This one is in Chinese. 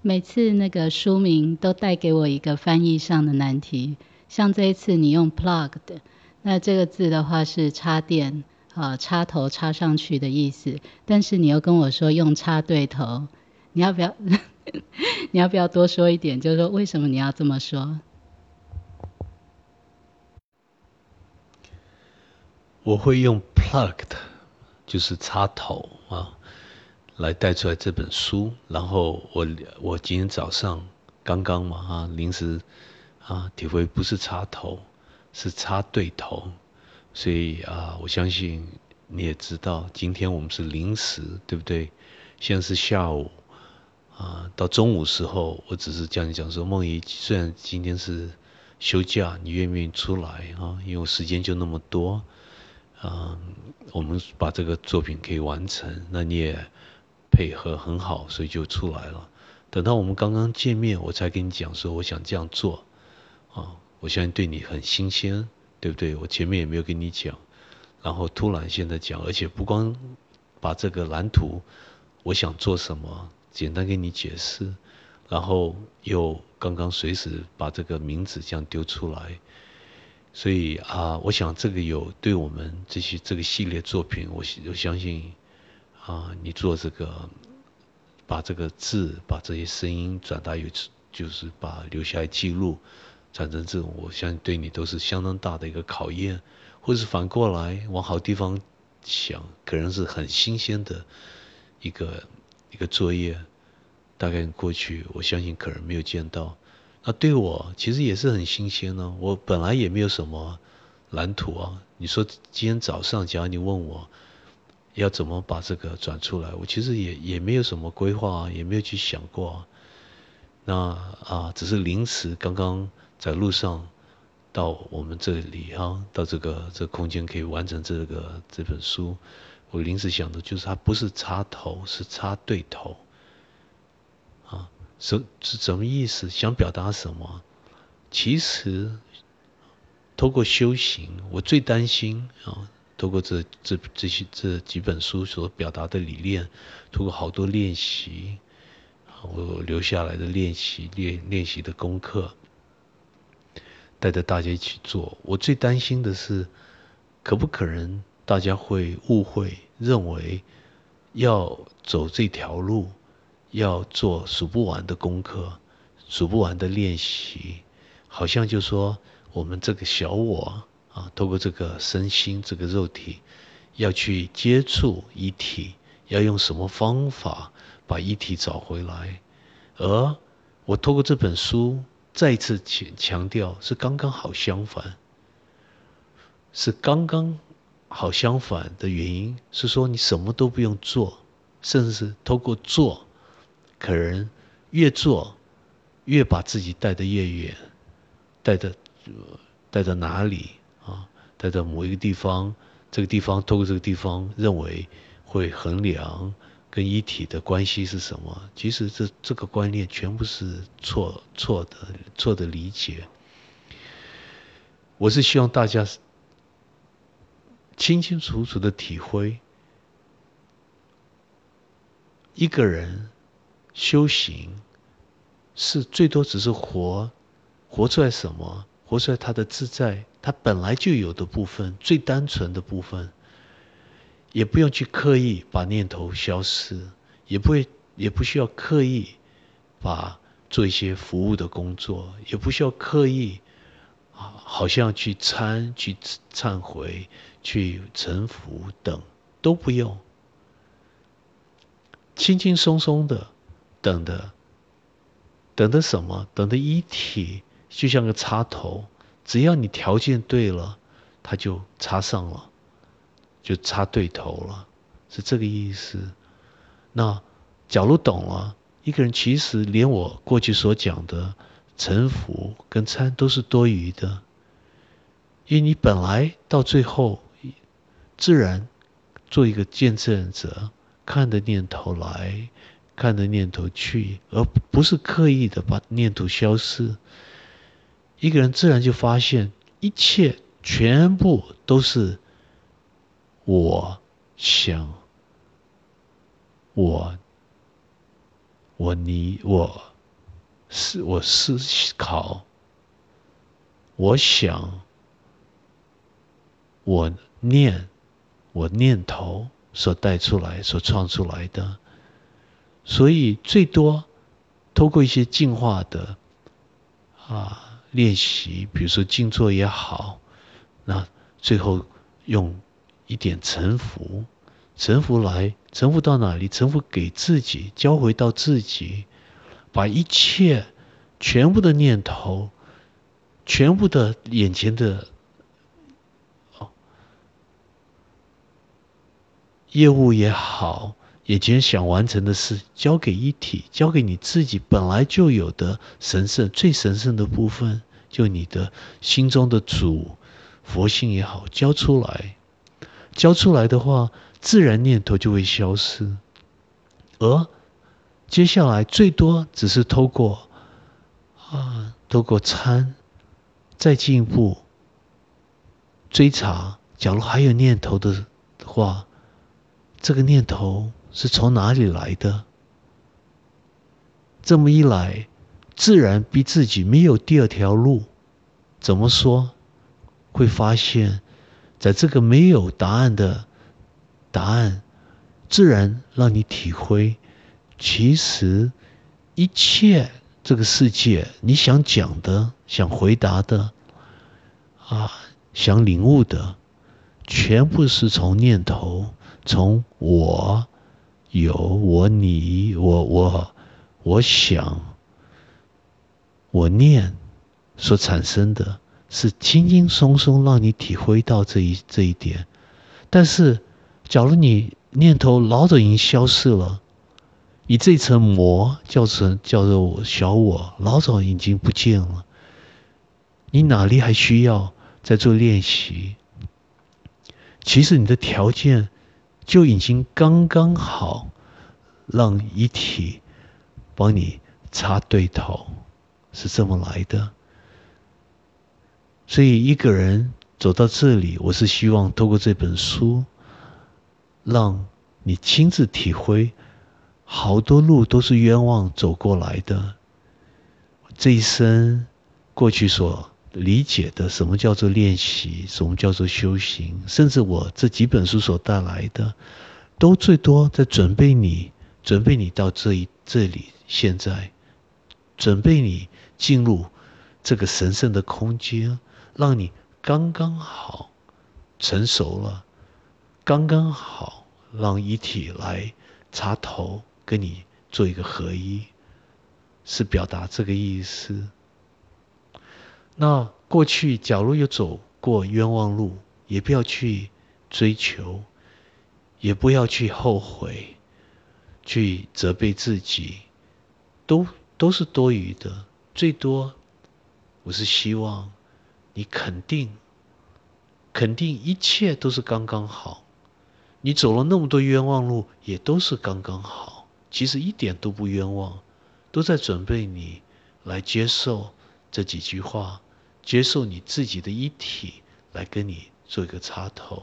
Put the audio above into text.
每次那个书名都带给我一个翻译上的难题。像这一次你用 plugged，那这个字的话是插电啊，插头插上去的意思。但是你又跟我说用插对头，你要不要？你要不要多说一点？就是说为什么你要这么说？我会用 plugged，就是插头啊，来带出来这本书。然后我我今天早上刚刚嘛啊，临时啊体会不是插头，是插对头。所以啊，我相信你也知道，今天我们是临时，对不对？现在是下午啊，到中午时候，我只是叫你讲说，梦怡，虽然今天是休假，你愿不愿意出来啊？因为我时间就那么多。嗯，我们把这个作品可以完成，那你也配合很好，所以就出来了。等到我们刚刚见面，我才跟你讲说我想这样做，啊，我相信对你很新鲜，对不对？我前面也没有跟你讲，然后突然现在讲，而且不光把这个蓝图，我想做什么，简单跟你解释，然后又刚刚随时把这个名字这样丢出来。所以啊，我想这个有对我们这些这个系列作品，我我相信啊，你做这个，把这个字，把这些声音转达有，就是把留下来记录，转成这种，我相信对你都是相当大的一个考验，或是反过来往好地方想，可能是很新鲜的一个一个作业，大概过去我相信可能没有见到。那对我其实也是很新鲜呢。我本来也没有什么蓝图啊。你说今天早上，假如你问我要怎么把这个转出来，我其实也也没有什么规划，也没有去想过。那啊，只是临时刚刚在路上到我们这里啊，到这个这空间可以完成这个这本书。我临时想的就是它不是插头，是插对头。啊。什是什么意思？想表达什么？其实，透过修行，我最担心啊，透过这这这些这几本书所表达的理念，通过好多练习，我留下来的练习练练习的功课，带着大家一起做。我最担心的是，可不可能大家会误会，认为要走这条路。要做数不完的功课，数不完的练习，好像就说我们这个小我啊，透过这个身心这个肉体，要去接触一体，要用什么方法把一体找回来？而我透过这本书再次强强调，是刚刚好相反，是刚刚好相反的原因是说你什么都不用做，甚至是透过做。可能越做，越把自己带得越远，带的带到哪里啊？他在某一个地方，这个地方透过这个地方，认为会衡量跟一体的关系是什么？其实这这个观念全部是错错的错的理解。我是希望大家清清楚楚的体会一个人。修行是最多只是活，活出来什么？活出来他的自在，他本来就有的部分，最单纯的部分，也不用去刻意把念头消失，也不会，也不需要刻意把做一些服务的工作，也不需要刻意啊，好像去参、去忏悔、去臣服等都不用，轻轻松松的。等的，等的什么？等的一体，就像个插头，只要你条件对了，它就插上了，就插对头了，是这个意思。那假如懂了，一个人其实连我过去所讲的臣服跟参都是多余的，因为你本来到最后，自然做一个见证者，看的念头来。看着念头去，而不是刻意的把念头消失。一个人自然就发现，一切全部都是我想，我我你我思我思考，我想，我念，我念头所带出来、所创出来的，所以最多透过一些进化的啊练习，比如说静坐也好，那最后用一点沉浮。臣服来，臣服到哪里？臣服给自己，交回到自己，把一切全部的念头，全部的眼前的哦业务也好，眼前想完成的事，交给一体，交给你自己本来就有的神圣、最神圣的部分，就你的心中的主佛性也好，交出来。交出来的话。自然念头就会消失，而接下来最多只是透过啊，透过参，再进一步追查。假如还有念头的话，这个念头是从哪里来的？这么一来，自然逼自己没有第二条路。怎么说？会发现，在这个没有答案的。答案自然让你体会，其实一切这个世界，你想讲的、想回答的，啊，想领悟的，全部是从念头、从我有、我你、我我我想、我念所产生的，是轻轻松松让你体会到这一这一点，但是。假如你念头老早已经消失了，你这层膜叫成叫做我小我，老早已经不见了。你哪里还需要再做练习？其实你的条件就已经刚刚好，让遗体帮你插对头，是这么来的。所以一个人走到这里，我是希望透过这本书。让你亲自体会，好多路都是冤枉走过来的。这一生过去所理解的什么叫做练习，什么叫做修行，甚至我这几本书所带来的，都最多在准备你，准备你到这一这里，现在准备你进入这个神圣的空间，让你刚刚好成熟了。刚刚好，让一体来插头，跟你做一个合一，是表达这个意思。那过去假如有走过冤枉路，也不要去追求，也不要去后悔，去责备自己，都都是多余的。最多，我是希望你肯定，肯定一切都是刚刚好。你走了那么多冤枉路，也都是刚刚好，其实一点都不冤枉，都在准备你来接受这几句话，接受你自己的一体来跟你做一个插头。